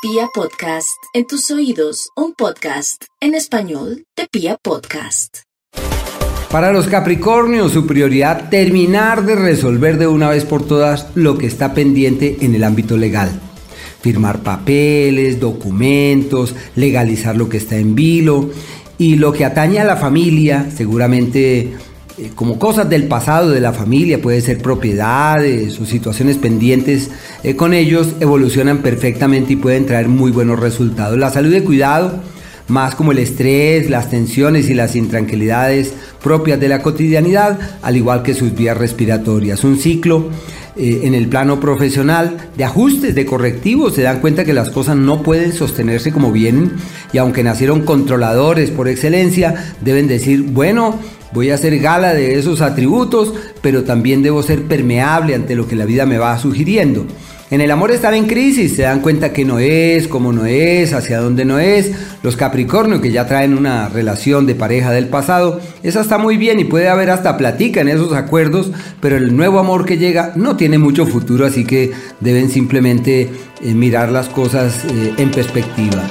Pia Podcast, en tus oídos, un podcast en español de Pia Podcast. Para los Capricornios, su prioridad terminar de resolver de una vez por todas lo que está pendiente en el ámbito legal. Firmar papeles, documentos, legalizar lo que está en vilo y lo que atañe a la familia, seguramente eh, como cosas del pasado de la familia, puede ser propiedades o situaciones pendientes eh, con ellos, evolucionan perfectamente y pueden traer muy buenos resultados. La salud y cuidado, más como el estrés, las tensiones y las intranquilidades propias de la cotidianidad, al igual que sus vías respiratorias. Un ciclo eh, en el plano profesional de ajustes, de correctivos, se dan cuenta que las cosas no pueden sostenerse como vienen y aunque nacieron controladores por excelencia, deben decir, bueno, Voy a hacer gala de esos atributos, pero también debo ser permeable ante lo que la vida me va sugiriendo. En el amor están en crisis, se dan cuenta que no es, cómo no es, hacia dónde no es. Los Capricornio que ya traen una relación de pareja del pasado, esa está muy bien y puede haber hasta platica en esos acuerdos, pero el nuevo amor que llega no tiene mucho futuro, así que deben simplemente eh, mirar las cosas eh, en perspectiva.